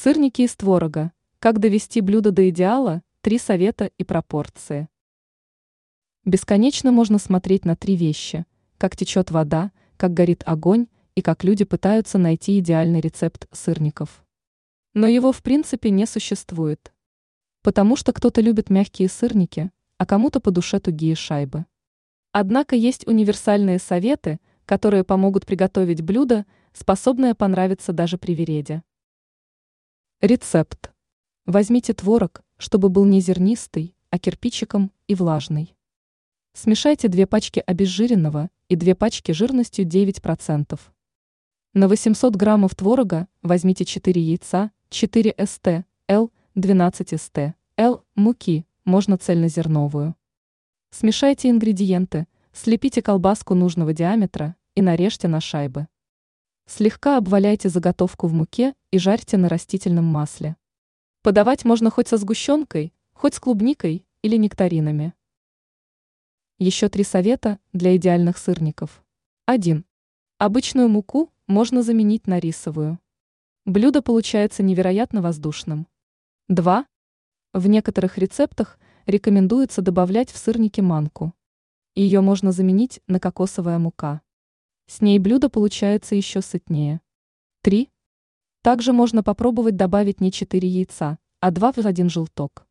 Сырники из творога. Как довести блюдо до идеала? Три совета и пропорции. Бесконечно можно смотреть на три вещи. Как течет вода, как горит огонь и как люди пытаются найти идеальный рецепт сырников. Но его в принципе не существует. Потому что кто-то любит мягкие сырники, а кому-то по душе тугие шайбы. Однако есть универсальные советы, которые помогут приготовить блюдо, способное понравиться даже при вереде. Рецепт. Возьмите творог, чтобы был не зернистый, а кирпичиком и влажный. Смешайте две пачки обезжиренного и две пачки жирностью 9%. На 800 граммов творога возьмите 4 яйца, 4 ст, л, 12 ст, л, муки, можно цельнозерновую. Смешайте ингредиенты, слепите колбаску нужного диаметра и нарежьте на шайбы. Слегка обваляйте заготовку в муке и жарьте на растительном масле. Подавать можно хоть со сгущенкой, хоть с клубникой или нектаринами. Еще три совета для идеальных сырников. 1. Обычную муку можно заменить на рисовую. Блюдо получается невероятно воздушным. 2. В некоторых рецептах рекомендуется добавлять в сырники манку. Ее можно заменить на кокосовая мука. С ней блюдо получается еще сытнее. 3. Также можно попробовать добавить не 4 яйца, а 2 в один желток.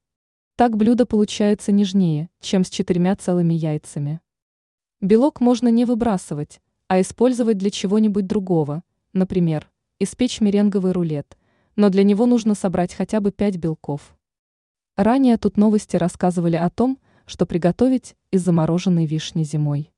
Так блюдо получается нежнее, чем с четырьмя целыми яйцами. Белок можно не выбрасывать, а использовать для чего-нибудь другого, например, испечь меренговый рулет, но для него нужно собрать хотя бы 5 белков. Ранее тут новости рассказывали о том, что приготовить из замороженной вишни зимой.